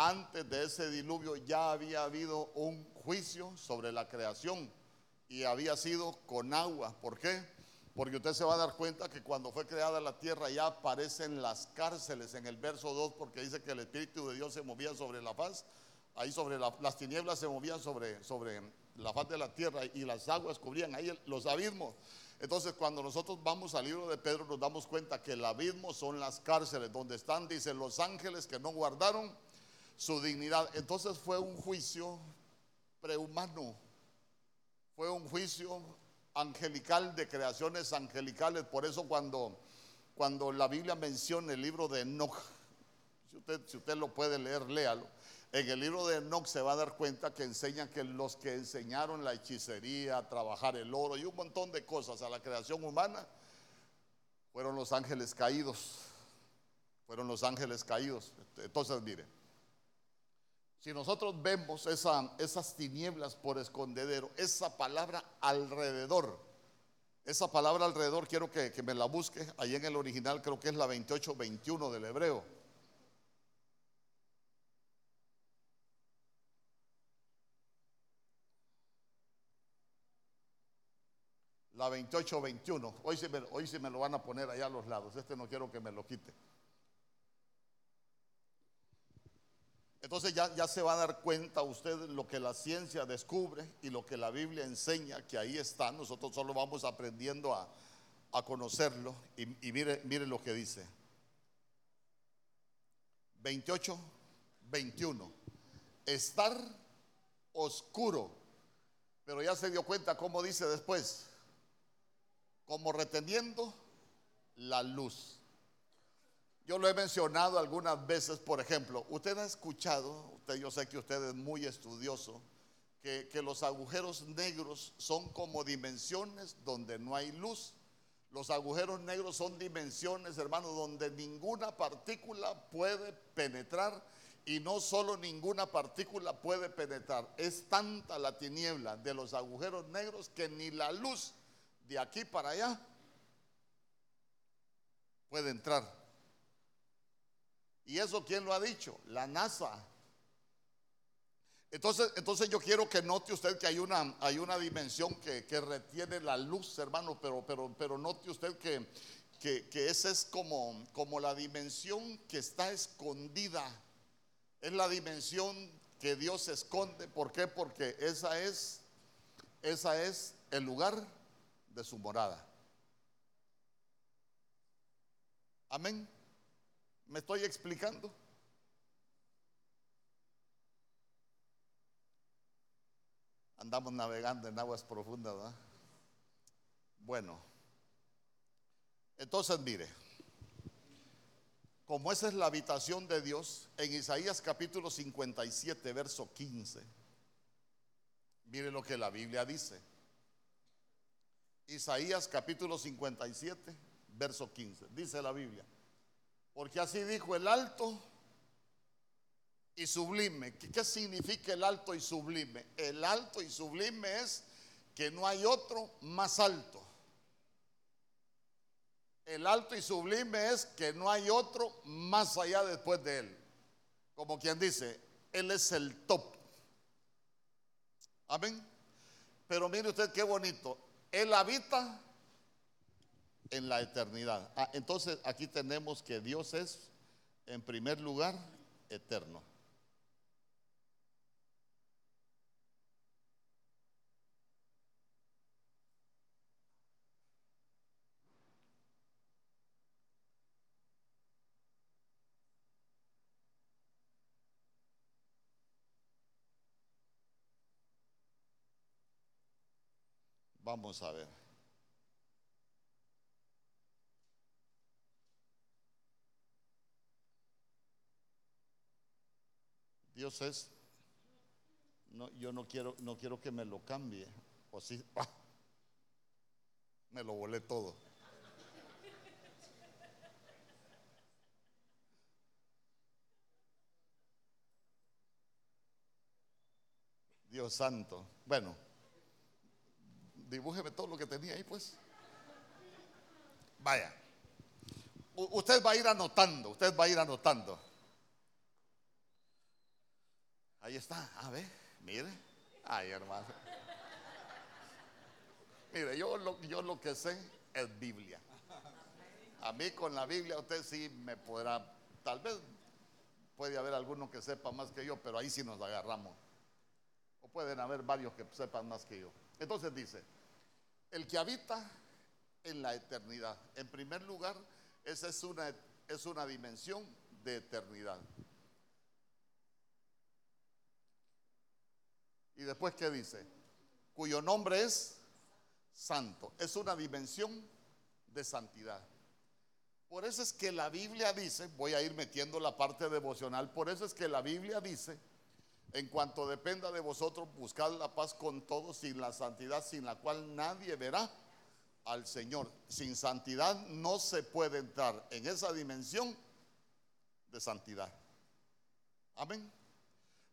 antes de ese diluvio ya había habido un juicio sobre la creación y había sido con agua. ¿Por qué? Porque usted se va a dar cuenta que cuando fue creada la tierra ya aparecen las cárceles en el verso 2 porque dice que el Espíritu de Dios se movía sobre la faz. Ahí sobre las tinieblas se movían sobre, sobre la faz de la tierra y las aguas cubrían ahí los abismos. Entonces cuando nosotros vamos al libro de Pedro nos damos cuenta que el abismo son las cárceles donde están, dicen los ángeles que no guardaron su dignidad. Entonces fue un juicio prehumano, fue un juicio angelical de creaciones angelicales. Por eso cuando, cuando la Biblia menciona el libro de Enoch, si usted, si usted lo puede leer, léalo. En el libro de Enoch se va a dar cuenta que enseña que los que enseñaron la hechicería, trabajar el oro y un montón de cosas a la creación humana fueron los ángeles caídos. Fueron los ángeles caídos. Entonces, mire, si nosotros vemos esas tinieblas por escondedero, esa palabra alrededor, esa palabra alrededor quiero que, me la busque, ahí en el original creo que es la 28-21 del hebreo. La 28-21. Hoy, hoy se me lo van a poner allá a los lados. Este no quiero que me lo quite. Entonces ya, ya, se va a dar cuenta usted lo que la ciencia descubre y lo que la Biblia enseña, que ahí está. Nosotros solo vamos aprendiendo a, conocerlo. Y, mire, mire lo que dice. 28, 21. Estar oscuro. Pero ya se dio cuenta cómo dice después. Como reteniendo la luz. Yo lo he mencionado algunas veces, por ejemplo, usted ha escuchado, yo sé que usted es muy estudioso, que, que los agujeros negros son como dimensiones donde no hay luz. Los agujeros negros son dimensiones, hermano, donde ninguna partícula puede penetrar y no solo ninguna partícula puede penetrar. Es tanta la tiniebla de los agujeros negros que ni la luz de aquí para allá puede entrar. ¿Y eso quién lo ha dicho? La NASA. Entonces, entonces yo quiero que note usted que hay una, hay una dimensión que, retiene la luz, hermano, pero, pero, pero note usted que, que, esa es como, como la dimensión que está escondida. Es la dimensión que Dios esconde. ¿Por qué? Porque esa es, esa es el lugar de su morada. Amén. ¿Me estoy explicando? Andamos navegando en aguas profundas. Bueno, entonces mire, como esa es la habitación de Dios, en Isaías capítulo 57, verso 15, mire lo que la Biblia dice. Isaías capítulo 57, verso 15, dice la Biblia. Porque así dijo el alto y sublime. ¿Qué, significa el alto y sublime? El alto y sublime es que no hay otro más alto. El alto y sublime es que no hay otro más allá después de él. Como quien dice, él es el top. Amén. Pero mire usted qué bonito. Él habita en la eternidad. Ah, entonces aquí tenemos que Dios es, en primer lugar, eterno. Vamos a ver. Dios es, no, yo no quiero, no quiero que me lo cambie, o si, ¡ah! me lo volé todo. Dios santo. Bueno, dibújeme todo lo que tenía ahí, pues. Vaya. usted va a ir anotando, usted va a ir anotando. Ahí está, a ver, mire. Ay, hermano. Mire, yo lo, yo lo que sé es Biblia. A mí con la Biblia usted sí me podrá, tal vez puede haber alguno que sepa más que yo, pero ahí sí nos agarramos. O pueden haber varios que sepan más que yo. Entonces dice, el que habita en la eternidad. En primer lugar, esa es una, es una dimensión de eternidad. Y después, ¿qué dice? Cuyo nombre es santo. Es una dimensión de santidad. Por eso es que la Biblia dice, voy a ir metiendo la parte devocional, por eso es que la Biblia dice, en cuanto dependa de vosotros, buscad la paz con todos, sin la santidad, sin la cual nadie verá al Señor. Sin santidad no se puede entrar en esa dimensión de santidad. Amén.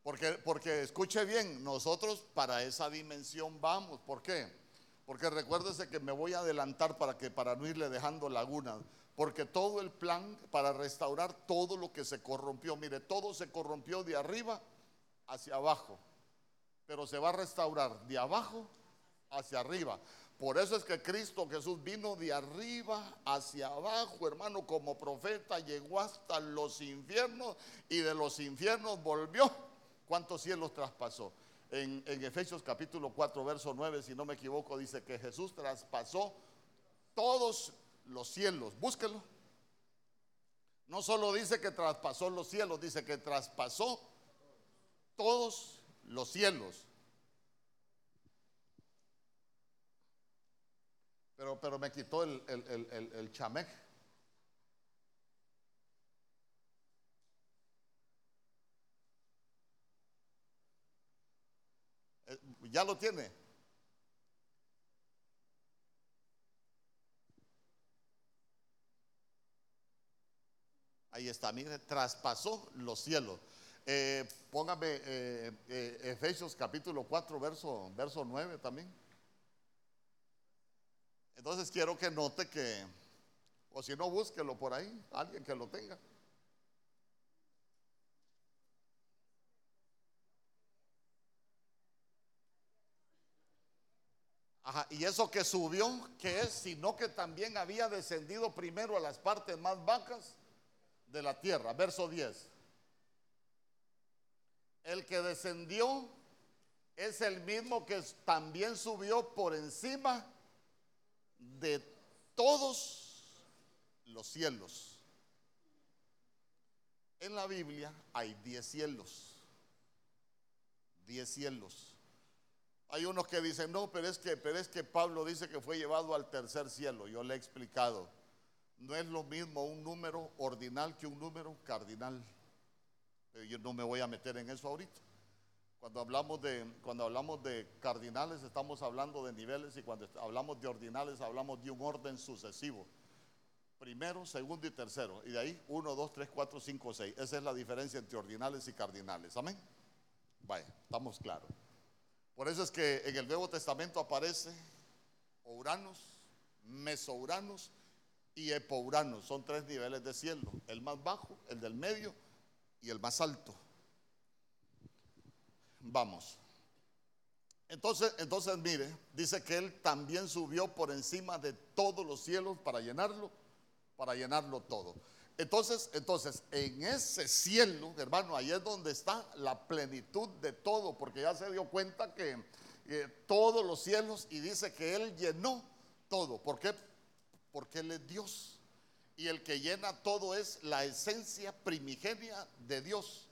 Porque, porque escuche bien, nosotros para esa dimensión vamos. ¿Por qué? Porque recuérdese que me voy a adelantar para que para no irle dejando lagunas. Porque todo el plan para restaurar todo lo que se corrompió, mire, todo se corrompió de arriba hacia abajo. Pero se va a restaurar de abajo hacia arriba. Por eso es que Cristo Jesús vino de arriba hacia abajo, hermano, como profeta, llegó hasta los infiernos y de los infiernos volvió. ¿Cuántos cielos traspasó? En, Efesios capítulo 4, verso 9, si no me equivoco, dice que Jesús traspasó todos los cielos. Búsquelo. No solo dice que traspasó los cielos, dice que traspasó todos los cielos. Pero, pero me quitó el, el, el, el chamej. Eh, ¿Ya lo tiene? Ahí está, mire, traspasó los cielos. Eh, póngame eh, eh, Efesios capítulo 4, verso, verso 9 también. Entonces quiero que note que, o si no, búsquelo por ahí, alguien que lo tenga. Y eso que subió, que es, sino que también había descendido primero a las partes más bajas de la tierra. Verso 10. El que descendió es el mismo que también subió por encima de todos los cielos. En la Biblia hay diez cielos. Diez cielos. Hay unos que dicen, no, pero es que, pero es que Pablo dice que fue llevado al tercer cielo. Yo le he explicado. No es lo mismo un número ordinal que un número cardinal. Yo no me voy a meter en eso ahorita. Cuando hablamos de, cuando hablamos de cardinales estamos hablando de niveles y cuando hablamos de ordinales hablamos de un orden sucesivo. Primero, segundo y tercero. Y de ahí uno, dos, tres, cuatro, cinco, seis. Esa es la diferencia entre ordinales y cardinales. Amén. Vaya, estamos claros. Por eso es que en el Nuevo Testamento aparece Uranos, Mesouranos y Epouranos. Son tres niveles de cielo. El más bajo, el del medio y el más alto. Vamos. Entonces, entonces mire, dice que él también subió por encima de todos los cielos para llenarlo, para llenarlo todo. Entonces, entonces, en ese cielo, hermano, ahí es donde está la plenitud de todo, porque ya se dio cuenta que todos los cielos y dice que él llenó todo. ¿Por qué? Porque él es Dios. Y el que llena todo es la esencia primigenia de Dios.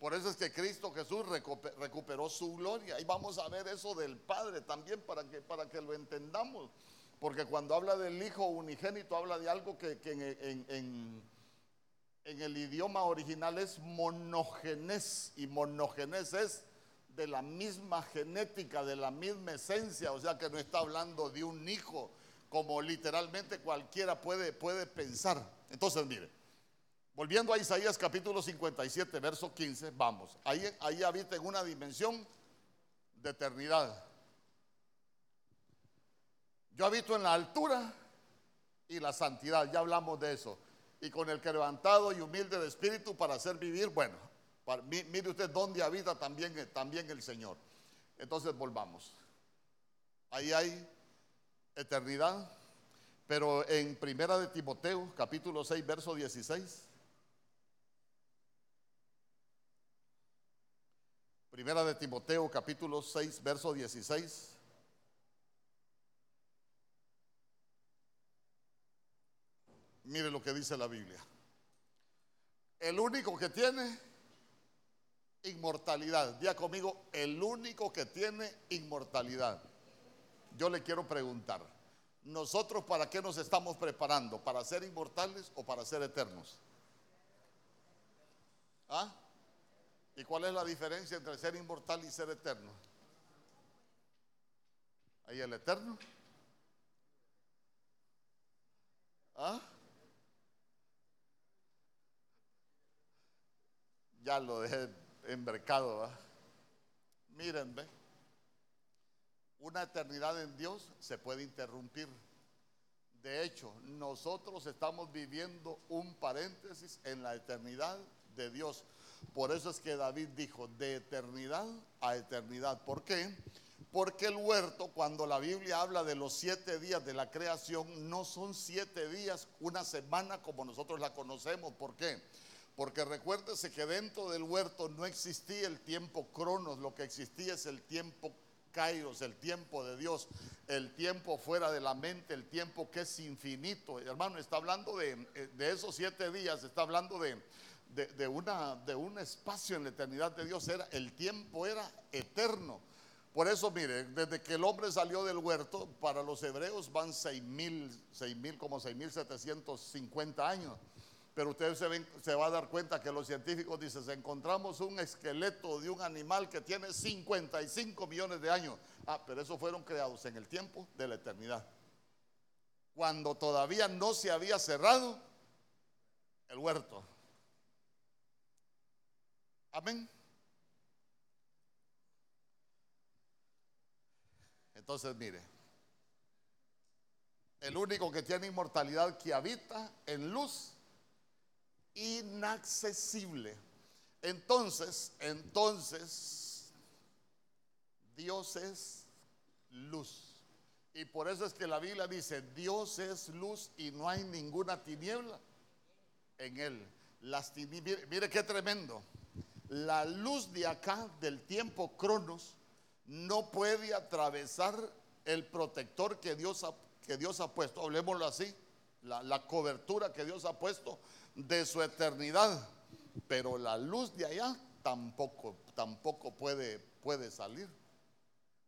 Por eso es que Cristo Jesús recuperó su gloria. Y vamos a ver eso del Padre también para que, para que lo entendamos. Porque cuando habla del Hijo unigénito, habla de algo que, en, el idioma original es monogenes. Y monogenes es de la misma genética, de la misma esencia. O sea que no está hablando de un hijo como literalmente cualquiera puede, puede pensar. Entonces, mire. Volviendo a Isaías capítulo 57, verso 15, vamos. Ahí, ahí habita en una dimensión de eternidad. Yo habito en la altura y la santidad, ya hablamos de eso. Y con el que levantado y humilde de espíritu para hacer vivir, bueno, mire usted dónde habita también, eh, también el Señor. Entonces volvamos. Ahí hay eternidad, pero en Primera de Timoteo, capítulo 6, verso 16. Primera de Timoteo, capítulo 6, verso 16. Mire lo que dice la Biblia. El único que tiene inmortalidad. Día conmigo, el único que tiene inmortalidad. Yo le quiero preguntar, ¿nosotros para qué nos estamos preparando? ¿Para ser inmortales o para ser eternos? ¿Ah? ¿Y cuál es la diferencia entre ser inmortal y ser eterno? Ahí el eterno. ¿Ah? Ya lo dejé mercado Miren, ve. Una eternidad en Dios se puede interrumpir. De hecho, nosotros estamos viviendo un paréntesis en la eternidad de Dios. Por eso es que David dijo, de eternidad a eternidad. ¿Por qué? Porque el huerto, cuando la Biblia habla de los siete días de la creación, no son siete días, una semana como nosotros la conocemos. ¿Por qué? Porque recuérdese que dentro del huerto no existía el tiempo cronos, lo que existía es el tiempo kairos, el tiempo de Dios, el tiempo fuera de la mente, el tiempo que es infinito. Hermano, está hablando de, de esos siete días, está hablando de, de un espacio en la eternidad de Dios. Era, el tiempo era eterno. Por eso, mire, desde que el hombre salió del huerto, para los hebreos van seis mil, seis mil, como seis mil setecientos cincuenta años. Pero usted se, se, va a dar cuenta que los científicos dicen, encontramos un esqueleto de un animal que tiene 55 millones de años. Ah, pero esos fueron creados en el tiempo de la eternidad. Cuando todavía no se había cerrado el huerto. Amén. Entonces, mire, el único que tiene inmortalidad que habita en luz inaccesible. Entonces, entonces, Dios es luz. Y por eso es que la Biblia dice, Dios es luz y no hay ninguna tiniebla en él. Las mire, mire qué tremendo. La luz de acá del tiempo cronos no puede atravesar el protector que Dios ha, que Dios ha puesto, hablemoslo así, la, la cobertura que Dios ha puesto de su eternidad, pero la luz de allá tampoco, tampoco puede, puede salir.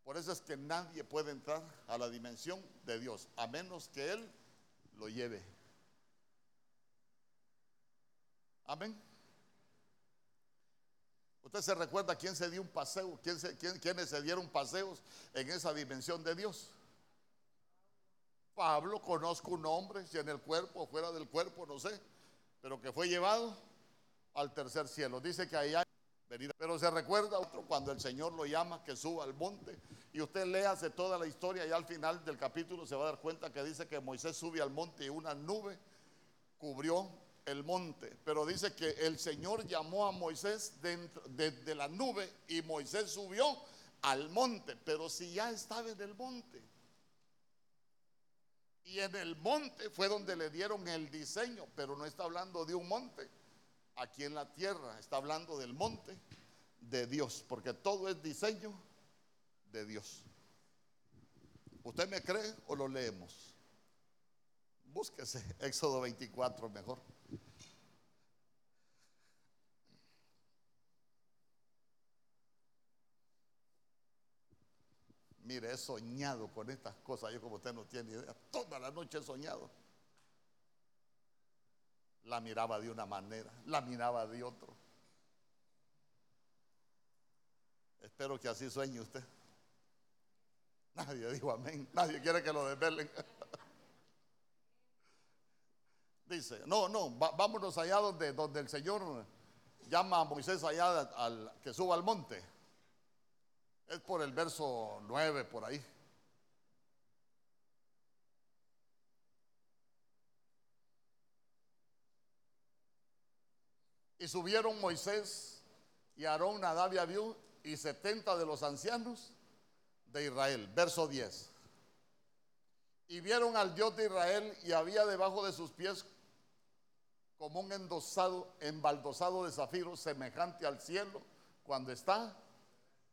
Por eso es que nadie puede entrar a la dimensión de Dios, a menos que Él lo lleve. Amén. Usted se recuerda quién se dio un paseo, quién se, quién, quiénes se dieron paseos en esa dimensión de Dios. Pablo, conozco un hombre, si en el cuerpo o fuera del cuerpo, no sé pero que fue llevado al tercer cielo. Dice que hay venida. Pero se recuerda otro cuando el Señor lo llama que suba al monte. Y usted léase toda la historia y al final del capítulo se va a dar cuenta que dice que Moisés sube al monte y una nube cubrió el monte. Pero dice que el Señor llamó a Moisés dentro, de la nube y Moisés subió al monte. Pero si ya estaba en el monte. Y en el monte fue donde le dieron el diseño, pero no está hablando de un monte aquí en la tierra, está hablando del monte de Dios, porque todo es diseño de Dios. ¿Usted me cree o lo leemos? Búsquese Éxodo 24 mejor. Mire, he soñado con estas cosas. Yo como usted no tiene idea, toda la noche he soñado. La miraba de una manera, la miraba de otro. Espero que así sueñe usted. Nadie dijo amén. Nadie quiere que lo desvelen. Dice, no, no, vámonos allá donde, donde el Señor llama a Moisés allá al, que suba al monte. Es por el verso 9, por ahí. Y subieron Moisés y Aarón, Nadab y Abiú y setenta de los ancianos de Israel. Verso 10. Y vieron al Dios de Israel y había debajo de sus pies como un endosado, embaldosado de zafiro semejante al cielo cuando está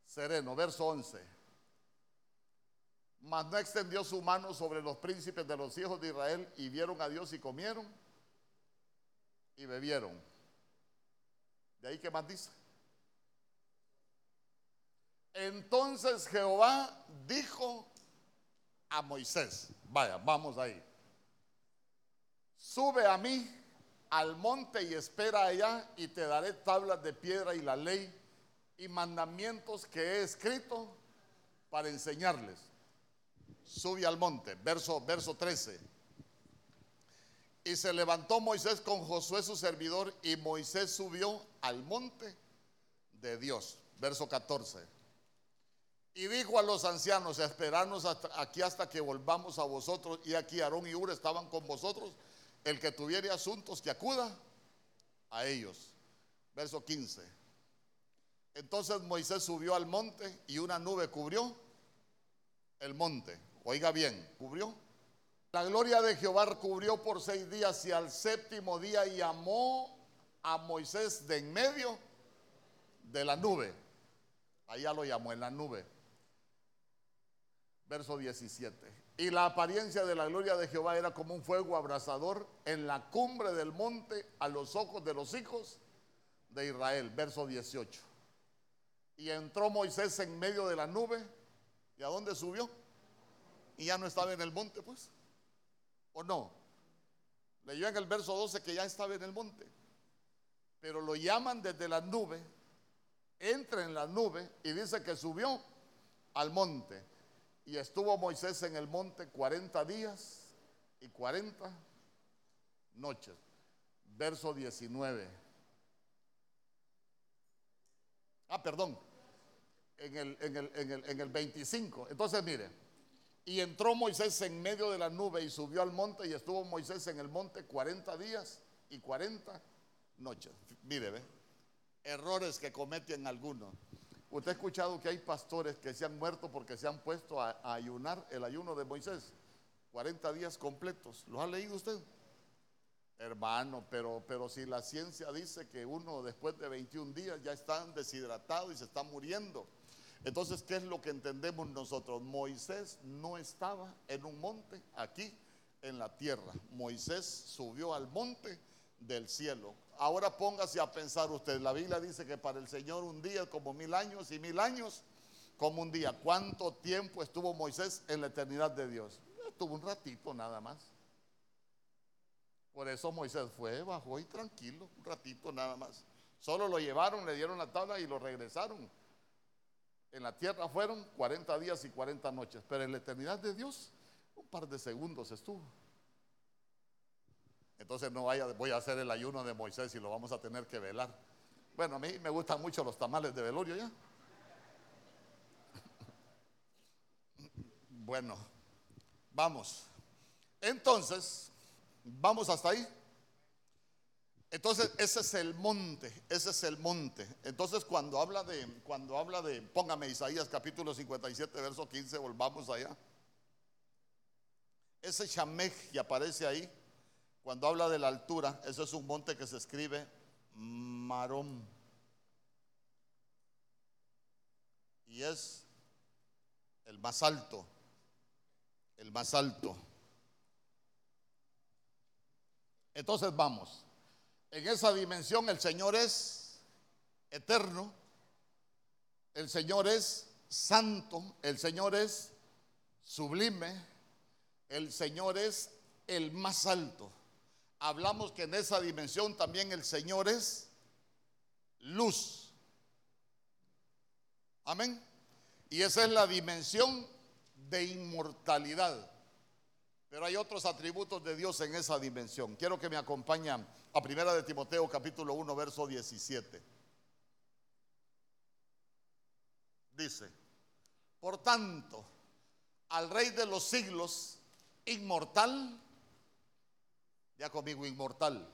sereno. Verso 11. Mas no extendió su mano sobre los príncipes de los hijos de Israel y vieron a Dios y comieron y bebieron. De ahí que más dice. Entonces Jehová dijo a Moisés, vaya, vamos ahí, sube a mí al monte y espera allá y te daré tablas de piedra y la ley y mandamientos que he escrito para enseñarles. Sube al monte, verso, verso 13. Y se levantó Moisés con Josué su servidor y Moisés subió al monte de Dios. Verso 14. Y dijo a los ancianos, esperarnos aquí hasta que volvamos a vosotros. Y aquí Aarón y Ur estaban con vosotros el que tuviere asuntos que acuda a ellos. Verso 15. Entonces Moisés subió al monte y una nube cubrió el monte. Oiga bien, cubrió. La gloria de Jehová cubrió por seis días y al séptimo día llamó a Moisés de en medio de la nube. Allá lo llamó en la nube. Verso 17. Y la apariencia de la gloria de Jehová era como un fuego abrasador en la cumbre del monte a los ojos de los hijos de Israel. Verso 18. Y entró Moisés en medio de la nube. ¿Y a dónde subió? Y ya no estaba en el monte, pues. ¿O no? Leyó en el verso 12 que ya estaba en el monte. Pero lo llaman desde la nube. Entra en la nube y dice que subió al monte. Y estuvo Moisés en el monte 40 días y 40 noches. Verso 19. Ah, perdón. En el, en el, en el, en el 25. Entonces, mire. Y entró Moisés en medio de la nube y subió al monte y estuvo Moisés en el monte 40 días y 40 noches. Mire, ve. Errores que cometen algunos. Usted ha escuchado que hay pastores que se han muerto porque se han puesto a, ayunar el ayuno de Moisés. 40 días completos. ¿Lo ha leído usted? Hermano, pero, pero si la ciencia dice que uno después de 21 días ya está deshidratado y se está muriendo. Entonces, ¿qué es lo que entendemos nosotros? Moisés no estaba en un monte aquí en la tierra. Moisés subió al monte del cielo. Ahora póngase a pensar usted, la Biblia dice que para el Señor un día como mil años y mil años como un día. ¿Cuánto tiempo estuvo Moisés en la eternidad de Dios? Estuvo un ratito nada más. Por eso Moisés fue, bajó y tranquilo, un ratito nada más. Solo lo llevaron, le dieron la tabla y lo regresaron. En la tierra fueron 40 días y 40 noches, pero en la eternidad de Dios un par de segundos estuvo. Entonces no vaya, voy a hacer el ayuno de Moisés y lo vamos a tener que velar. Bueno, a mí me gustan mucho los tamales de velorio ya. Bueno, vamos. Entonces, vamos hasta ahí. Entonces, ese es el monte, ese es el monte. Entonces, cuando habla de, cuando habla de, póngame Isaías capítulo 57, verso 15, volvamos allá. Ese Shamech que aparece ahí, cuando habla de la altura, eso es un monte que se escribe Marón. Y es el más alto, el más alto. Entonces vamos, en esa dimensión el Señor es eterno, el Señor es santo, el Señor es sublime, el Señor es el más alto hablamos que en esa dimensión también el Señor es luz. Amén. Y esa es la dimensión de inmortalidad. Pero hay otros atributos de Dios en esa dimensión. Quiero que me acompañen a Primera de Timoteo capítulo 1 verso 17. Dice, por tanto, al Rey de los siglos, inmortal, ya conmigo, inmortal.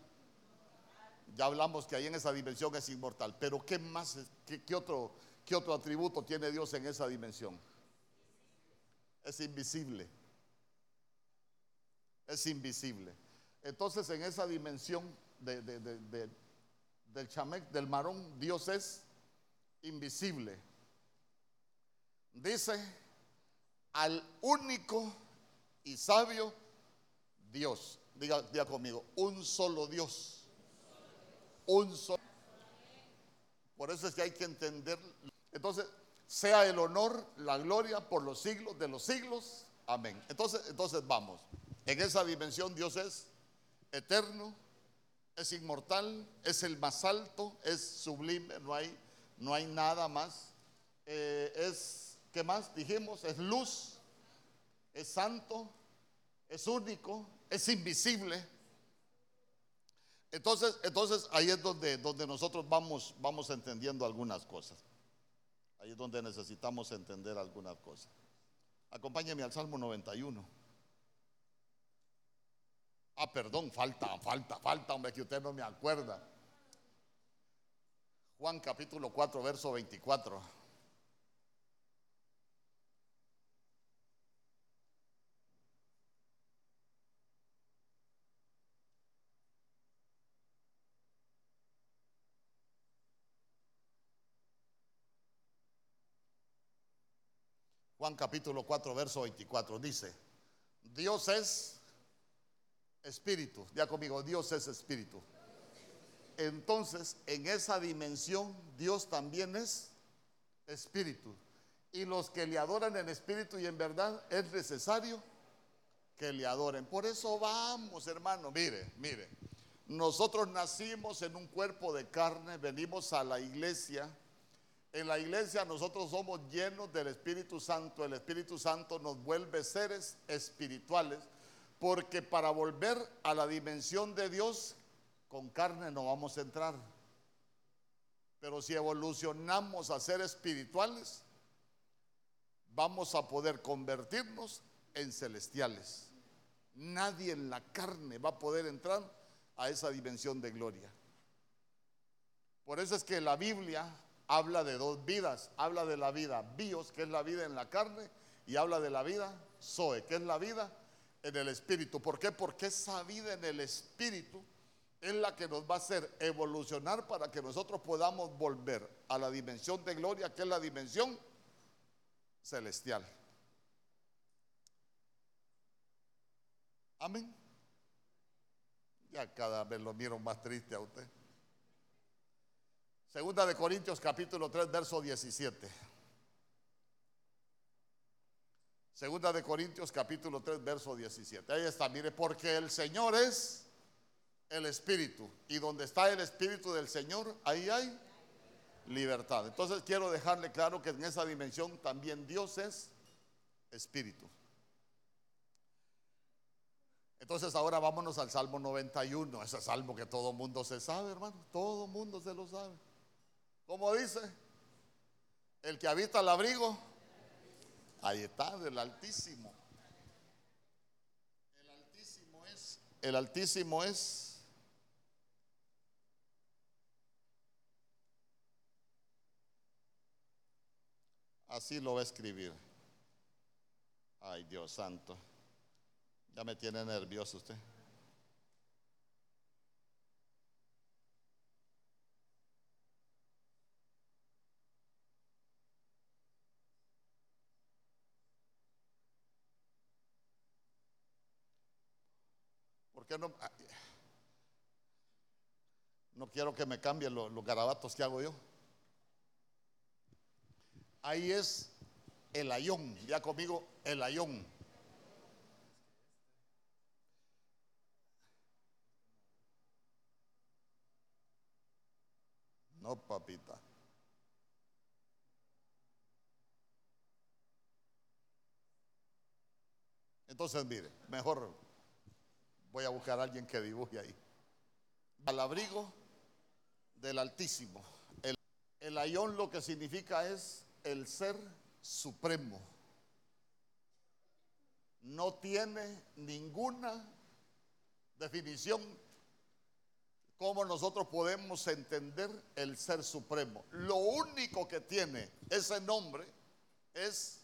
Ya hablamos que ahí en esa dimensión es inmortal. Pero ¿qué más, qué, otro, qué otro atributo tiene Dios en esa dimensión? Es invisible. Es invisible. Entonces en esa dimensión del chamec, del marón, Dios es invisible. Dice al único y sabio Dios. Diga, diga conmigo, un solo Dios. Un solo. Por eso es que hay que entender. Entonces, sea el honor, la gloria por los siglos de los siglos. Amén. Entonces, entonces vamos. En esa dimensión Dios es eterno, es inmortal, es el más alto, es sublime, no hay, no hay nada más. Eh, es, ¿qué más dijimos? Es luz, es santo, es único, es invisible. Entonces, entonces ahí es donde, donde nosotros vamos, vamos entendiendo algunas cosas. Ahí es donde necesitamos entender algunas cosas. Acompáñeme al Salmo 91. Ah, perdón, falta, falta, falta, hombre, que usted no me acuerda. Juan capítulo 4, verso 24. Juan capítulo 4, verso 24 dice, Dios es espíritu. Ya conmigo, Dios es espíritu. Entonces, en esa dimensión, Dios también es espíritu. Y los que le adoran en espíritu y en verdad, es necesario que le adoren. Por eso vamos, hermano, mire, mire. Nosotros nacimos en un cuerpo de carne, venimos a la iglesia en la iglesia nosotros somos llenos del Espíritu Santo. El Espíritu Santo nos vuelve seres espirituales porque para volver a la dimensión de Dios con carne no vamos a entrar. Pero si evolucionamos a ser espirituales, vamos a poder convertirnos en celestiales. Nadie en la carne va a poder entrar a esa dimensión de gloria. Por eso es que la Biblia habla de dos vidas. Habla de la vida bios, que es la vida en la carne, y habla de la vida zoe, que es la vida en el espíritu. ¿Por qué? Porque esa vida en el espíritu es la que nos va a hacer evolucionar para que nosotros podamos volver a la dimensión de gloria, que es la dimensión celestial. Amén. Ya cada vez lo miro más triste a usted. Segunda de Corintios capítulo 3, verso 17. Segunda de Corintios capítulo 3, verso 17. Ahí está, mire, porque el Señor es el Espíritu. Y donde está el Espíritu del Señor, ahí hay libertad. Entonces quiero dejarle claro que en esa dimensión también Dios es Espíritu. Entonces ahora vámonos al Salmo 91, ese salmo que todo mundo se sabe, hermano, todo mundo se lo sabe. ¿Cómo dice? El que habita el abrigo. Ahí está, del Altísimo. El Altísimo es. El Altísimo es. Así lo va a escribir. Ay, Dios santo. Ya me tiene nervioso usted. No? Ah, no quiero que me cambien los, los garabatos que hago yo. Ahí es el ayón, ya conmigo, el ayón. No, papita. Entonces, mire, mejor Voy a buscar a alguien que dibuje ahí. Al abrigo del Altísimo. El, el ayón lo que significa es el ser supremo. No tiene ninguna definición cómo nosotros podemos entender el ser supremo. Lo único que tiene ese nombre es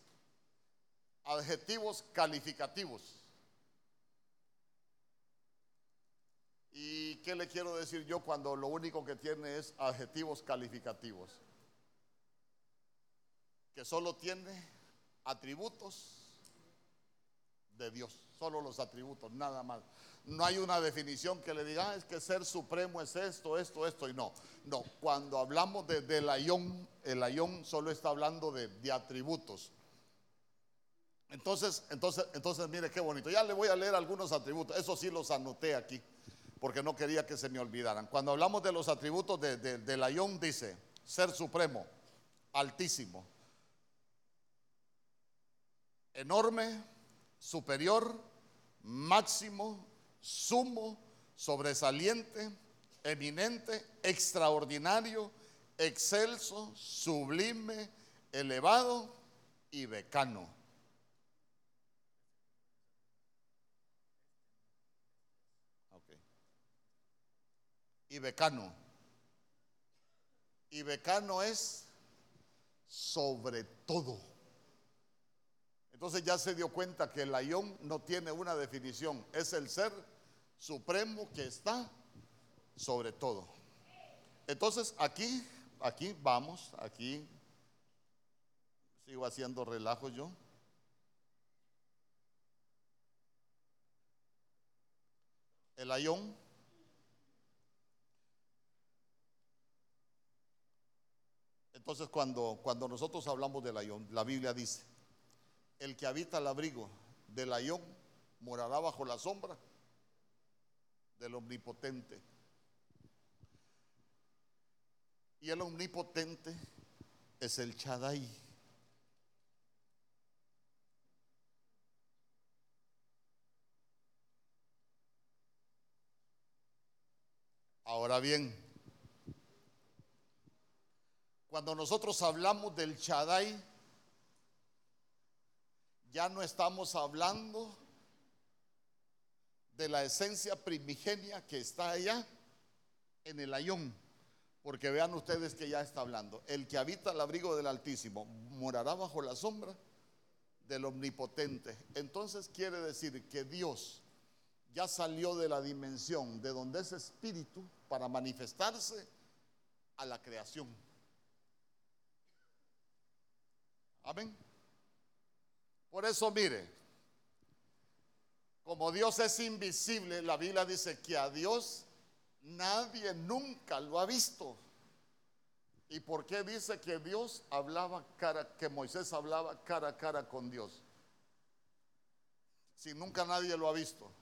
adjetivos calificativos. ¿Y qué le quiero decir yo cuando lo único que tiene es adjetivos calificativos? Que solo tiene atributos de Dios, solo los atributos, nada más. No hay una definición que le diga, ah, es que ser supremo es esto, esto, esto, y no. No, cuando hablamos de, del ayón, el ayón solo está hablando de, de atributos. Entonces, entonces, entonces, mire qué bonito. Ya le voy a leer algunos atributos. Eso sí los anoté aquí, porque no quería que se me olvidaran. Cuando hablamos de los atributos de, de, ayón, dice ser supremo, altísimo, enorme, superior, máximo, sumo, sobresaliente, eminente, extraordinario, excelso, sublime, elevado y decano. Y becano. Y becano es sobre todo. Entonces ya se dio cuenta que el ayón no tiene una definición, es el ser supremo que está sobre todo. Entonces aquí, aquí vamos, aquí sigo haciendo relajo yo. El ayón Entonces cuando, cuando nosotros hablamos del ayón, la Biblia dice, el que habita el abrigo del ayón morará bajo la sombra del omnipotente. Y el omnipotente es el Chadai. Ahora bien, cuando nosotros hablamos del Chadai, ya no estamos hablando de la esencia primigenia que está allá en el ayón. Porque vean ustedes que ya está hablando. El que habita el abrigo del Altísimo morará bajo la sombra del Omnipotente. Entonces quiere decir que Dios ya salió de la dimensión de donde es espíritu para manifestarse a la creación. Amén. Por eso mire, como Dios es invisible, la Biblia dice que a Dios nadie nunca lo ha visto. ¿Y por qué dice que Dios hablaba cara, que Moisés hablaba cara a cara con Dios? Si nunca nadie lo ha visto.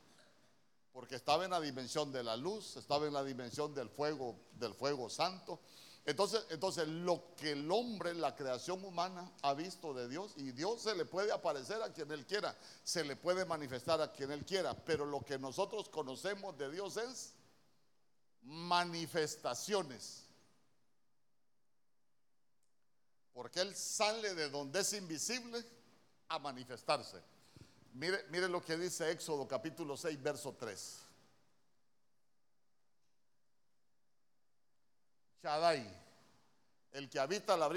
Porque estaba en la dimensión de la luz, estaba en la dimensión del fuego, del fuego santo, entonces, entonces, lo que el hombre, la creación humana, ha visto de Dios, y Dios se le puede aparecer a quien Él quiera, se le puede manifestar a quien Él quiera, pero lo que nosotros conocemos de Dios es manifestaciones. Porque Él sale de donde es invisible a manifestarse. Mire, mire lo que dice Éxodo capítulo 6, verso 3. Shaddai, el que habita la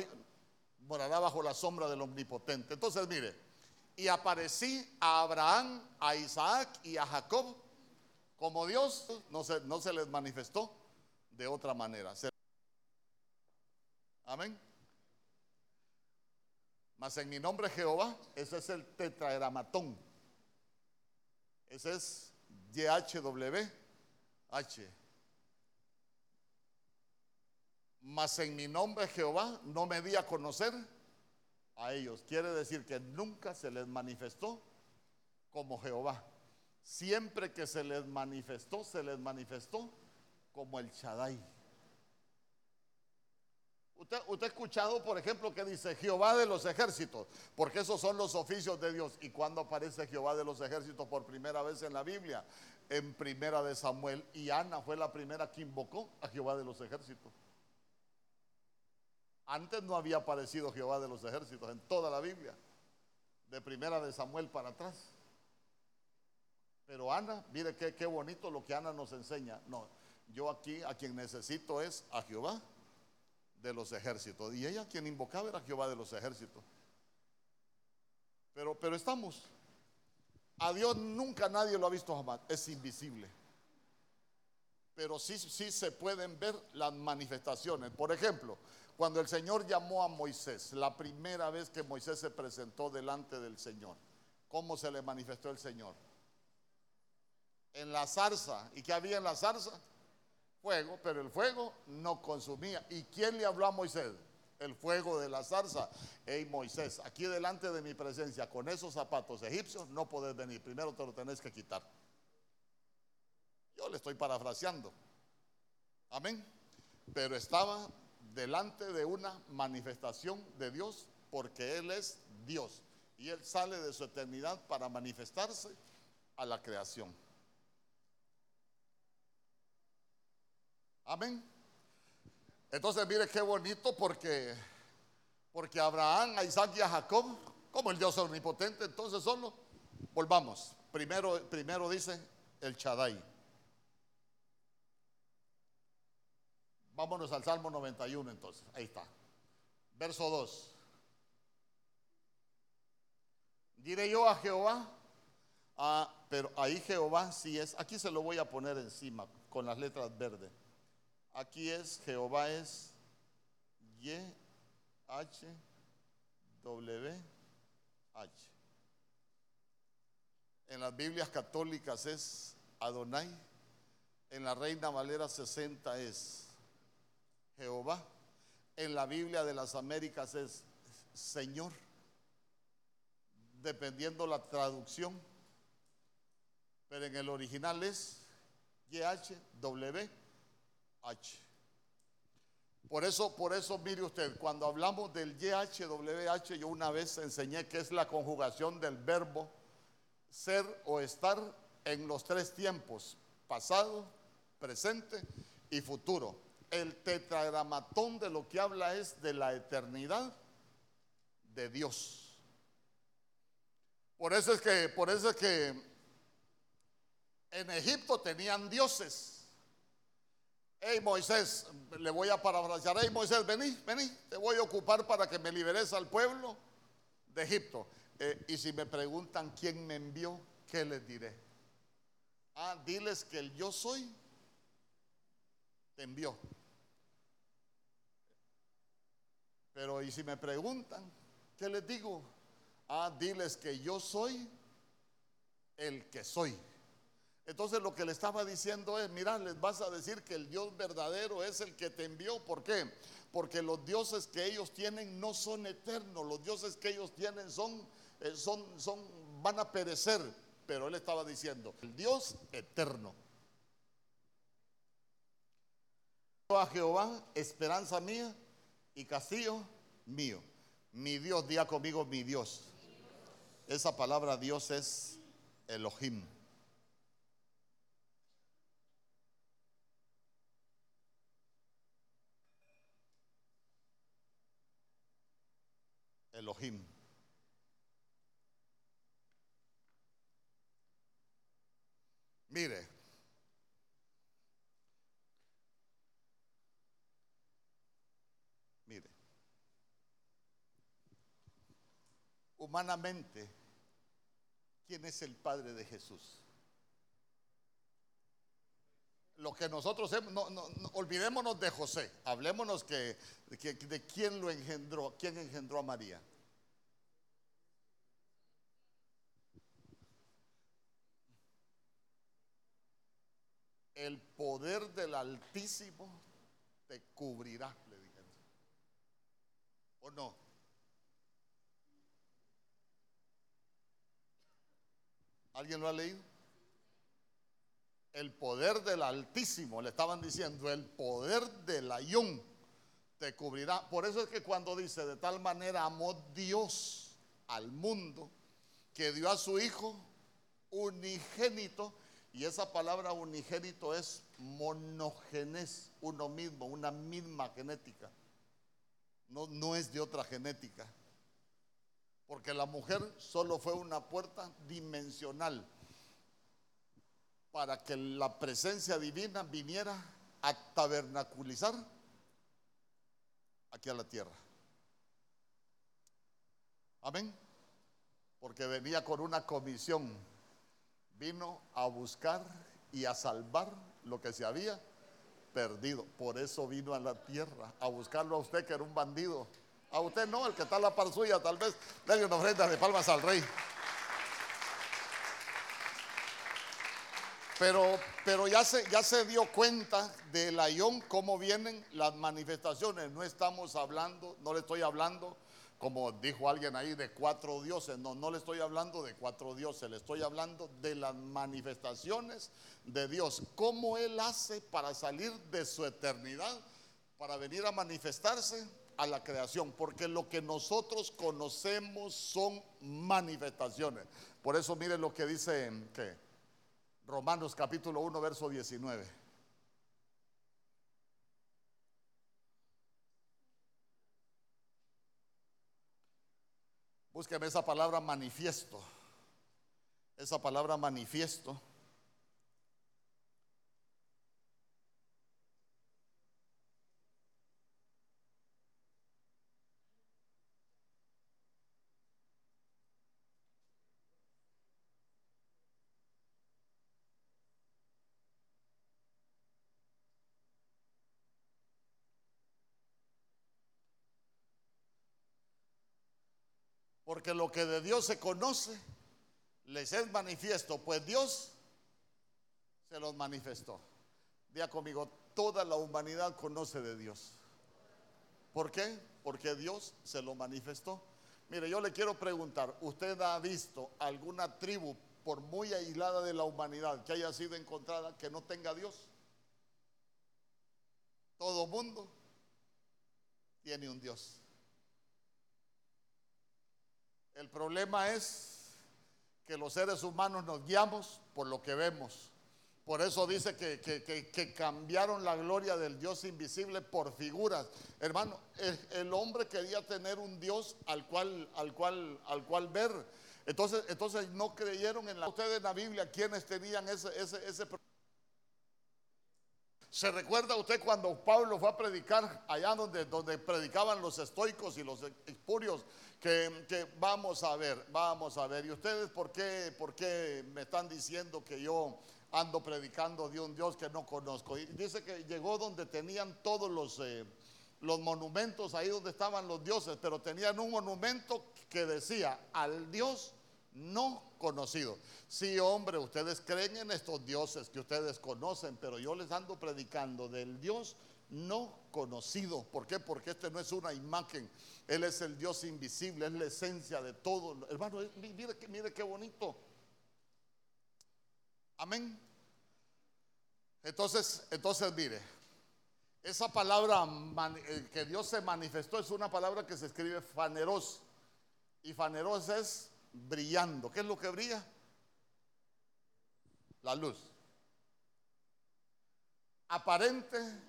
morará bajo la sombra del omnipotente. Entonces, mire, y aparecí a Abraham, a Isaac y a Jacob como Dios, no se, no se les manifestó de otra manera. Amén. Mas en mi nombre Jehová, ese es el tetragramatón. Ese es YHWH. Mas en mi nombre Jehová no me di a conocer a ellos. Quiere decir que nunca se les manifestó como Jehová. Siempre que se les manifestó, se les manifestó como el Shaddai. Usted, usted, ha escuchado, por ejemplo, que dice Jehová de los ejércitos, porque esos son los oficios de Dios. ¿Y cuando aparece Jehová de los ejércitos por primera vez en la Biblia? En primera de Samuel. Y Ana fue la primera que invocó a Jehová de los ejércitos. Antes no había aparecido Jehová de los ejércitos en toda la Biblia, de primera de Samuel para atrás. Pero Ana, mire qué, qué bonito lo que Ana nos enseña. No, yo aquí a quien necesito es a Jehová de los ejércitos. Y ella quien invocaba era Jehová de los ejércitos. Pero, pero estamos. A Dios nunca nadie lo ha visto jamás. Es invisible. Pero sí, sí se pueden ver las manifestaciones. Por ejemplo, cuando el Señor llamó a Moisés, la primera vez que Moisés se presentó delante del Señor, ¿cómo se le manifestó el Señor? En la zarza. ¿Y qué había en la zarza? Fuego, pero el fuego no consumía. ¿Y quién le habló a Moisés? El fuego de la zarza. Ey Moisés, aquí delante de mi presencia, con esos zapatos egipcios, no podés venir. Primero te lo tenés que quitar. Yo le estoy parafraseando. Amén. Pero estaba delante de una manifestación de Dios porque Él es Dios. Y Él sale de su eternidad para manifestarse a la creación. Amén. Entonces mire qué bonito porque porque Abraham, a Isaac y a Jacob, como el Dios omnipotente, entonces solo volvamos. Primero, primero dice el Chadai. Vámonos al Salmo 91 entonces. Ahí está. Verso 2. Diré yo a Jehová, ah, pero ahí Jehová sí es, aquí se lo voy a poner encima con las letras verdes. Aquí es, Jehová es Y, H, W, H. En las Biblias católicas es Adonai. En la Reina Valera 60 es Jehová. En la Biblia de las Américas es Señor. Dependiendo la traducción. Pero en el original es YHWH. Por eso, por eso, mire usted, cuando hablamos del YHWH, yo una vez enseñé que es la conjugación del verbo ser o estar en los tres tiempos, pasado, presente y futuro. El tetragramatón de lo que habla es de la eternidad de Dios. Por eso es que, por eso es que en Egipto tenían dioses. Hey Moisés, le voy a parafrasear. Hey Moisés, vení, vení, te voy a ocupar para que me liberes al pueblo de Egipto. Eh, y si me preguntan quién me envió, ¿qué les diré? Ah, diles que el yo soy te envió. Pero y si me preguntan, ¿qué les digo? Ah, diles que yo soy el que soy. Entonces lo que le estaba diciendo es, mira, les vas a decir que el Dios verdadero es el que te envió. ¿Por qué? Porque los dioses que ellos tienen no son eternos, los dioses que ellos tienen son, eh, son, son, van a perecer. Pero él estaba diciendo, el Dios eterno. A Jehová, esperanza mía y castillo mío. Mi Dios, día conmigo, mi Dios. Esa palabra Dios es Elohim. Elohim. Mire, humanamente, ¿quién es el Padre de Jesús? Lo que nosotros no, olvidémonos de José, hablémonos que, de quién lo engendró, quién engendró a María. el poder del Altísimo te cubrirá, le dijeron. ¿O no? ¿Alguien lo ha leído? El poder del Altísimo, le estaban diciendo, el poder del ayun te cubrirá. Por eso es que cuando dice, de tal manera amó Dios al mundo, que dio a su Hijo unigénito, y esa palabra unigénito es monogenes, uno mismo, una misma genética. No, no es de otra genética. Porque la mujer solo fue una puerta dimensional para que la presencia divina viniera a tabernaculizar aquí a la tierra. Amén. Porque venía con una comisión. Vino a buscar y a salvar lo que se había perdido. Por eso vino a la tierra, a buscarlo a usted que era un bandido. A usted no, el que está a la par suya, tal vez déle una ofrenda de palmas al rey. Pero, pero ya, se, ya se dio cuenta del ayón cómo vienen las manifestaciones. No estamos hablando, no le estoy hablando, como dijo alguien ahí, de cuatro dioses. No, no le estoy hablando de cuatro dioses, le estoy hablando de las manifestaciones de Dios. ¿Cómo Él hace para salir de su eternidad, para venir a manifestarse a la creación? Porque lo que nosotros conocemos son manifestaciones. Por eso miren lo que dice, ¿qué? Romanos capítulo 1, verso 19. Búsqueme esa palabra manifiesto. Esa palabra manifiesto. Porque lo que de Dios se conoce les es manifiesto, pues Dios se los manifestó. Día conmigo, toda la humanidad conoce de Dios. ¿Por qué? Porque Dios se lo manifestó. Mire, yo le quiero preguntar, ¿usted ha visto alguna tribu, por muy aislada de la humanidad, que haya sido encontrada que no tenga Dios? Todo mundo tiene un Dios. El problema es que los seres humanos nos guiamos por lo que vemos. Por eso dice que, cambiaron la gloria del Dios invisible por figuras. Hermano, el, hombre quería tener un Dios al cual, al cual, al cual ver. Entonces, entonces no creyeron en la. Ustedes en la Biblia, quienes tenían ese, ese, ese ¿Se recuerda usted cuando Pablo fue a predicar allá donde, donde predicaban los estoicos y los espurios? Que, vamos a ver, vamos a ver. ¿Y ustedes por qué, por qué me están diciendo que yo ando predicando de un Dios que no conozco? Y dice que llegó donde tenían todos los, eh, los monumentos, ahí donde estaban los dioses, pero tenían un monumento que decía al Dios no conocido. Sí, hombre, ustedes creen en estos dioses que ustedes conocen, pero yo les ando predicando del Dios no conocido. ¿Por qué? Porque este no es una imagen. Él es el Dios invisible, es la esencia de todo. Hermano, mire, mire qué bonito. Amén. Entonces, entonces mire, esa palabra eh, que Dios se manifestó es una palabra que se escribe faneros. Y faneros es brillando. ¿Qué es lo que brilla? La luz. Aparente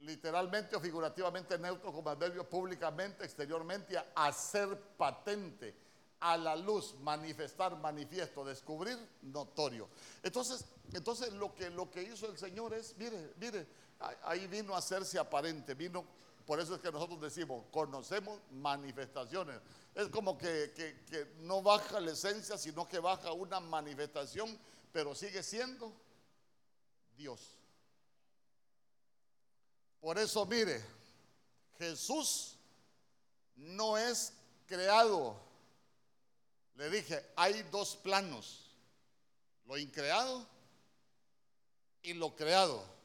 literalmente o figurativamente neutro como adverbio públicamente, exteriormente, hacer patente, a la luz, manifestar, manifiesto, descubrir, notorio. Entonces, entonces lo que, lo que hizo el Señor es, mire, mire, ahí vino a hacerse aparente, vino, por eso es que nosotros decimos, conocemos manifestaciones. Es como que, que no baja la esencia, sino que baja una manifestación, pero sigue siendo Dios. Por eso, mire, Jesús no es creado. Le dije, hay dos planos, lo increado y lo creado.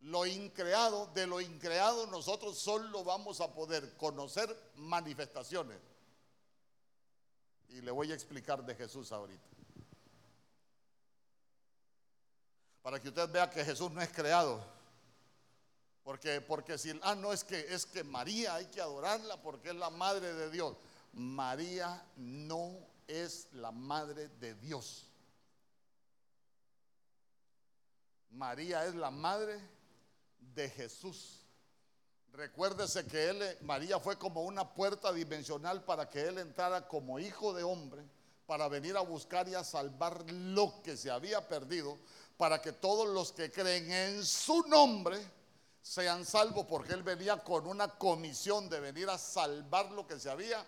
Lo increado, de lo increado nosotros solo vamos a poder conocer manifestaciones. Y le voy a explicar de Jesús ahorita. Para que usted vea que Jesús no es creado. Porque, porque si, ah, no, es que, es que María hay que adorarla porque es la madre de Dios. María no es la madre de Dios. María es la madre de Jesús. Recuérdese que él, María fue como una puerta dimensional para que él entrara como hijo de hombre, para venir a buscar y a salvar lo que se había perdido, para que todos los que creen en su nombre sean salvos, porque Él venía con una comisión de venir a salvar lo que se había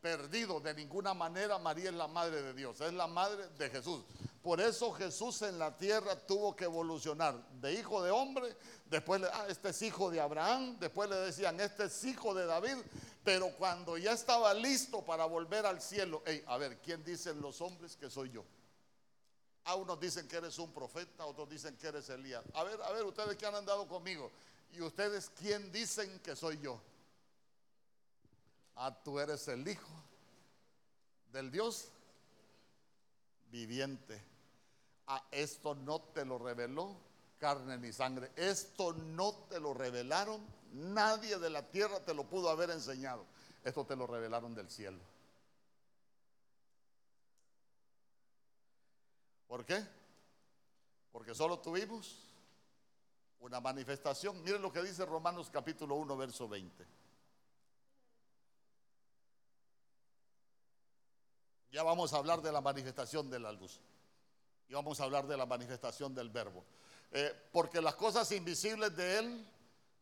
perdido. De ninguna manera María es la madre de Dios, es la madre de Jesús. Por eso Jesús en la tierra tuvo que evolucionar de hijo de hombre, después le, ah, este es hijo de Abraham, después le decían, este es hijo de David, pero cuando ya estaba listo para volver al cielo, a ver, ¿quién dicen los hombres que soy yo? A unos dicen que eres un profeta, otros dicen que eres Elías. A ver, a ver, ustedes que han andado conmigo, y ustedes quién dicen que soy yo. Ah, tú eres el hijo del Dios viviente. Ah, esto no te lo reveló carne ni sangre. Esto no te lo revelaron. Nadie de la tierra te lo pudo haber enseñado. Esto te lo revelaron del cielo. ¿Por qué? Porque solo tuvimos una manifestación. Miren lo que dice Romanos capítulo 1, verso 20. Ya vamos a hablar de la manifestación de la luz. Y vamos a hablar de la manifestación del verbo. Eh, porque las cosas invisibles de Él,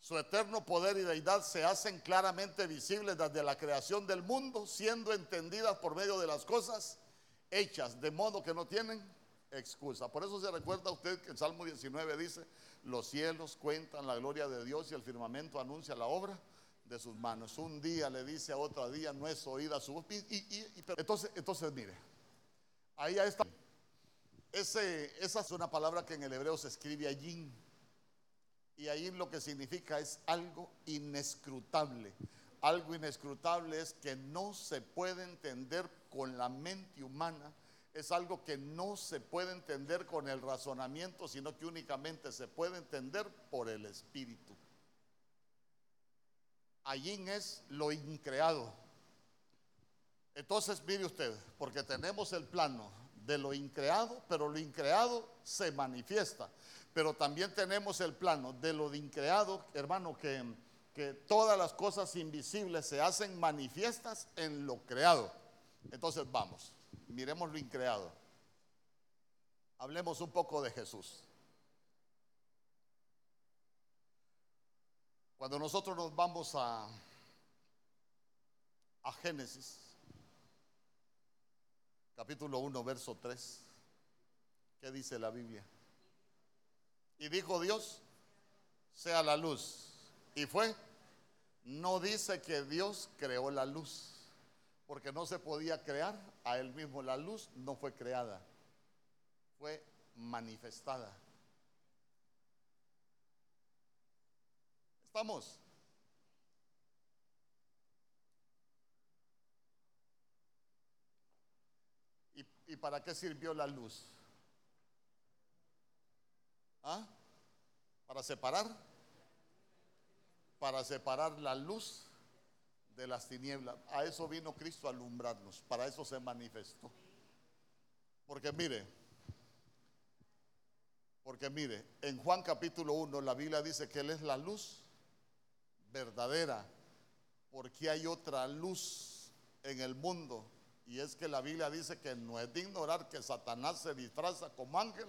su eterno poder y deidad, se hacen claramente visibles desde la creación del mundo, siendo entendidas por medio de las cosas hechas, de modo que no tienen excusa. Por eso se recuerda usted que el Salmo 19 dice, los cielos cuentan la gloria de Dios y el firmamento anuncia la obra de sus manos. Un día le dice a otro día, no es oída su voz. entonces, entonces, mire, ahí está. Ese, esa es una palabra que en el hebreo se escribe allí. Y ahí lo que significa es algo inescrutable. Algo inescrutable es que no se puede entender con la mente humana es algo que no se puede entender con el razonamiento, sino que únicamente se puede entender por el Espíritu. Allí es lo increado. Entonces, mire usted, porque tenemos el plano de lo increado, pero lo increado se manifiesta. Pero también tenemos el plano de lo increado, hermano, que, que todas las cosas invisibles se hacen manifiestas en lo creado. Entonces, vamos miremos lo increado. Hablemos un poco de Jesús. Cuando nosotros nos vamos a, a Génesis, capítulo 1, verso 3, ¿qué dice la Biblia? Y dijo Dios, sea la luz. Y fue, no dice que Dios creó la luz porque no se podía crear a él mismo. La luz no fue creada, fue manifestada. ¿Estamos? ¿Y, ¿Y, para qué sirvió la luz? ¿Ah? ¿Para separar? Para separar la luz de las tinieblas. A eso vino Cristo a alumbrarnos, para eso se manifestó. Porque mire, porque mire, en Juan capítulo 1 la Biblia dice que Él es la luz verdadera, porque hay otra luz en el mundo. Y es que la Biblia dice que no es de ignorar que Satanás se disfraza como ángel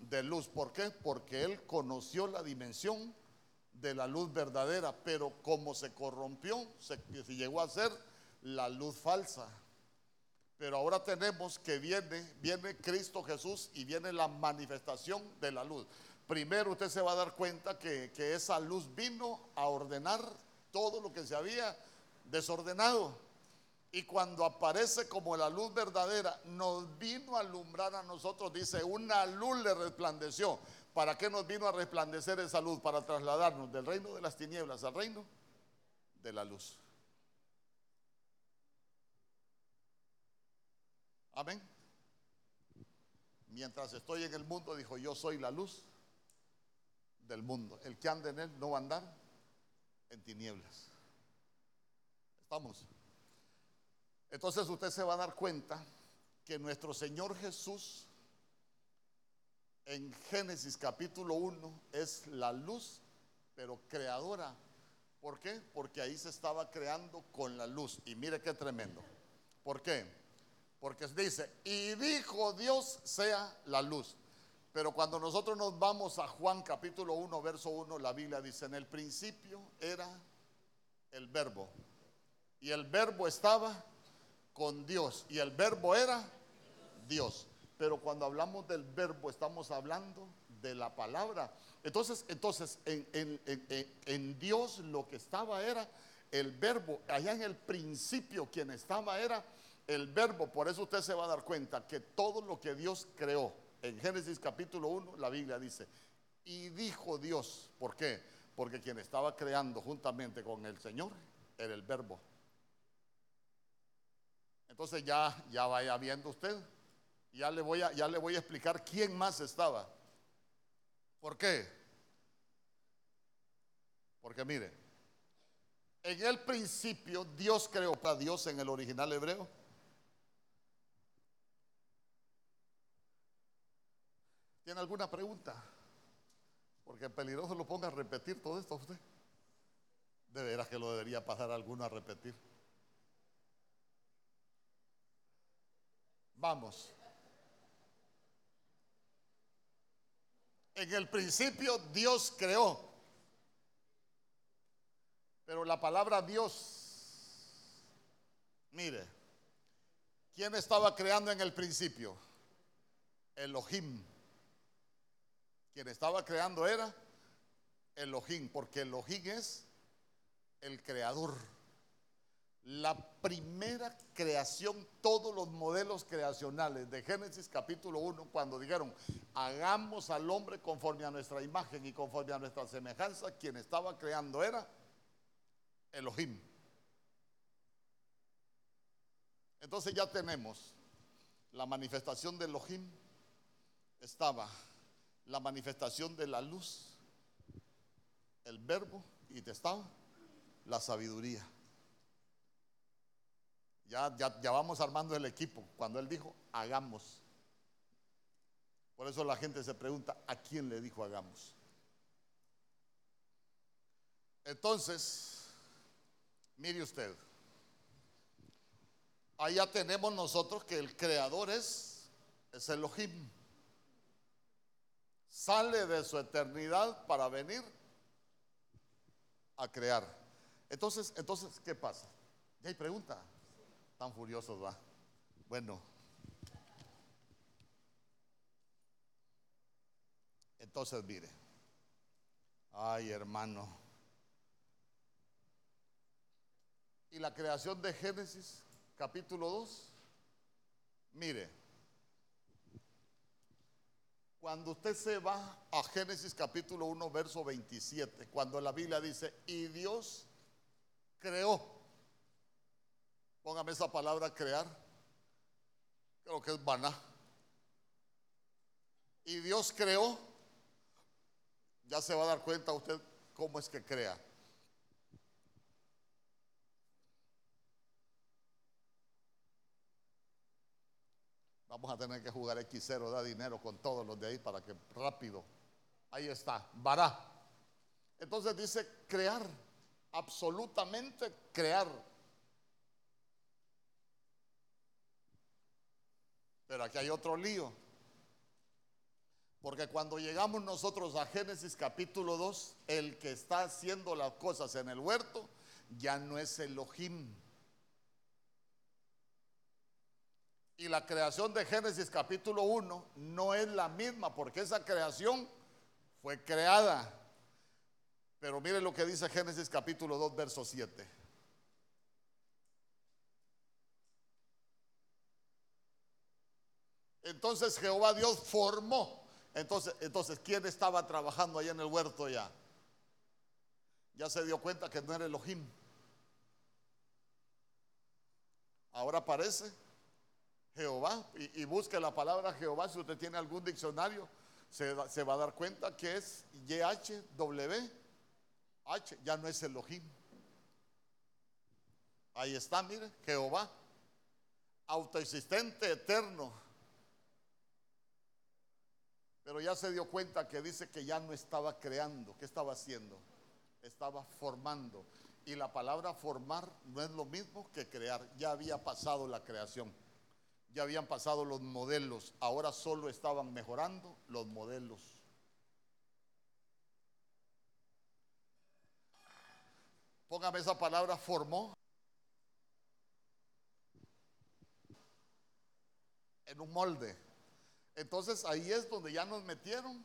de luz. ¿Por qué? Porque Él conoció la dimensión de la luz verdadera, pero como se corrompió, se, llegó a ser la luz falsa. Pero ahora tenemos que viene, viene Cristo Jesús y viene la manifestación de la luz. Primero usted se va a dar cuenta que, que esa luz vino a ordenar todo lo que se había desordenado. Y cuando aparece como la luz verdadera, nos vino a alumbrar a nosotros, dice, una luz le resplandeció. ¿Para qué nos vino a resplandecer esa luz? Para trasladarnos del reino de las tinieblas al reino de la luz. Amén. Mientras estoy en el mundo, dijo, yo soy la luz del mundo. El que anda en él no va a andar en tinieblas. ¿Estamos? Entonces usted se va a dar cuenta que nuestro Señor Jesús en Génesis capítulo 1 es la luz, pero creadora. ¿Por qué? Porque ahí se estaba creando con la luz. Y mire qué tremendo. ¿Por qué? Porque dice, y dijo Dios sea la luz. Pero cuando nosotros nos vamos a Juan capítulo 1, verso 1, la Biblia dice, en el principio era el verbo. Y el verbo estaba con Dios. Y el verbo era Dios. Pero cuando hablamos del verbo estamos hablando de la palabra. Entonces, entonces en, Dios lo que estaba era el verbo. Allá en el principio quien estaba era el verbo. Por eso usted se va a dar cuenta que todo lo que Dios creó en Génesis capítulo 1, la Biblia dice, y dijo Dios, ¿por qué? Porque quien estaba creando juntamente con el Señor era el verbo. Entonces ya, ya vaya viendo usted, ya le, voy a, ya le voy a explicar quién más estaba. ¿Por qué? Porque mire, en el principio Dios creó para Dios en el original hebreo ¿Tiene alguna pregunta? Porque peligroso lo ponga a repetir todo esto a usted. De veras que lo debería pasar alguno a repetir. Vamos. En el principio Dios creó. Pero la palabra Dios, mire, ¿quién estaba creando en el principio? Elohim. Quien estaba creando era Elohim, porque Elohim es el creador. La primera creación, todos los modelos creacionales de Génesis capítulo 1, cuando dijeron, hagamos al hombre conforme a nuestra imagen y conforme a nuestra semejanza, quien estaba creando era Elohim. Entonces ya tenemos la manifestación de Elohim, estaba la manifestación de la luz, el verbo y estaba la sabiduría. Ya, ya, ya, vamos armando el equipo. Cuando él dijo, hagamos. Por eso la gente se pregunta, ¿a quién le dijo hagamos? Entonces, mire usted, allá tenemos nosotros que el creador es, es Elohim sale de su eternidad para venir a crear. Entonces, entonces, ¿qué pasa? ¿Ya hay pregunta? Tan furiosos va. Bueno. Entonces, mire. Ay, hermano. Y la creación de Génesis, capítulo 2. Mire. Cuando usted se va a Génesis capítulo 1, verso 27, cuando la Biblia dice, y Dios creó, póngame esa palabra crear, creo que es vaná. Y Dios creó, ya se va a dar cuenta usted cómo es que crea. Vamos a tener que jugar X0, da dinero con todos los de ahí para que rápido. Ahí está, vará. Entonces dice crear, absolutamente crear. Pero aquí hay otro lío. Porque cuando llegamos nosotros a Génesis capítulo 2, el que está haciendo las cosas en el huerto ya no es Elohim y la creación de Génesis capítulo 1 no es la misma porque esa creación fue creada. Pero mire lo que dice Génesis capítulo 2, verso 7. Entonces Jehová Dios formó. Entonces, entonces, ¿quién estaba trabajando allá en el huerto ya? Ya se dio cuenta que no era Elohim. Ahora parece Jehová y, busque la palabra Jehová si usted tiene algún diccionario se, va a dar cuenta que es YHWH ya no es Elohim ahí está mire Jehová autoexistente eterno pero ya se dio cuenta que dice que ya no estaba creando ¿qué estaba haciendo? estaba formando y la palabra formar no es lo mismo que crear ya había pasado la creación Ya habían pasado los modelos, ahora solo estaban mejorando los modelos. Póngame esa palabra, formó. En un molde. Entonces ahí es donde ya nos metieron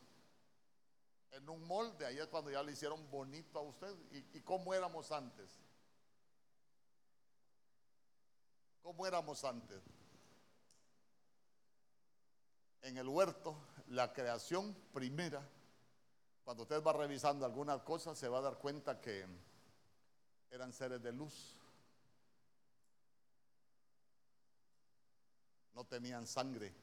en un molde, ahí es cuando ya le hicieron bonito a usted. ¿Y, cómo éramos antes? ¿Cómo éramos antes? En el huerto, la creación primera, cuando usted va revisando algunas cosas, se va a dar cuenta que eran seres de luz. No tenían sangre.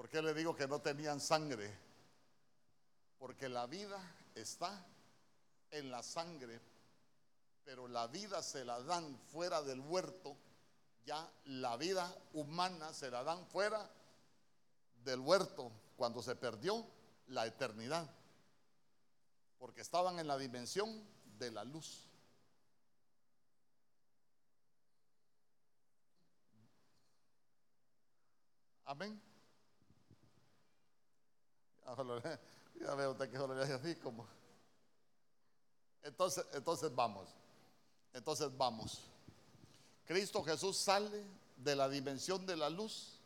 ¿Por qué le digo que no tenían sangre? Porque la vida está en la sangre, pero la vida se la dan fuera del huerto, ya la vida humana se la dan fuera del huerto cuando se perdió la eternidad, porque estaban en la dimensión de la luz. Amén. Entonces, entonces vamos. Entonces vamos. Cristo Jesús sale de la dimensión de la luz,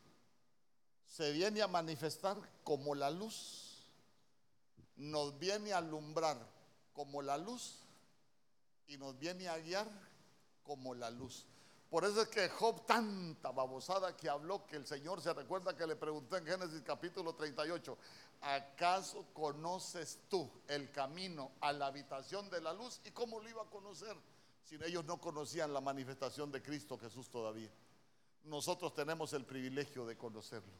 se viene a manifestar como la luz, nos viene a alumbrar como la luz y nos viene a guiar como la luz. Por eso es que Job, tanta babosada que habló, que el Señor se recuerda que le preguntó en Génesis capítulo 38, ¿acaso conoces tú el camino a la habitación de la luz? ¿Y cómo lo iba a conocer? Si ellos no conocían la manifestación de Cristo Jesús todavía. Nosotros tenemos el privilegio de conocerlo.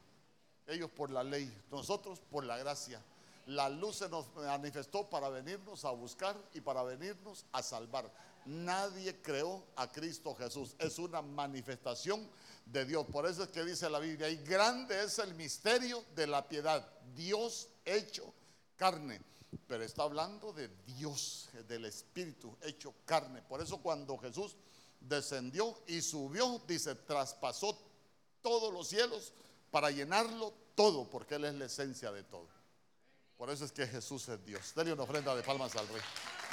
Ellos por la ley, nosotros por la gracia. La luz se nos manifestó para venirnos a buscar y para venirnos a salvar. Nadie creó a Cristo Jesús. Es una manifestación de Dios. Por eso es que dice la Biblia, y grande es el misterio de la piedad. Dios hecho carne. Pero está hablando de Dios, del Espíritu hecho carne. Por eso cuando Jesús descendió y subió, dice, traspasó todos los cielos para llenarlo todo, porque Él es la esencia de todo. Por eso es que Jesús es Dios. Dale una ofrenda de palmas al Rey.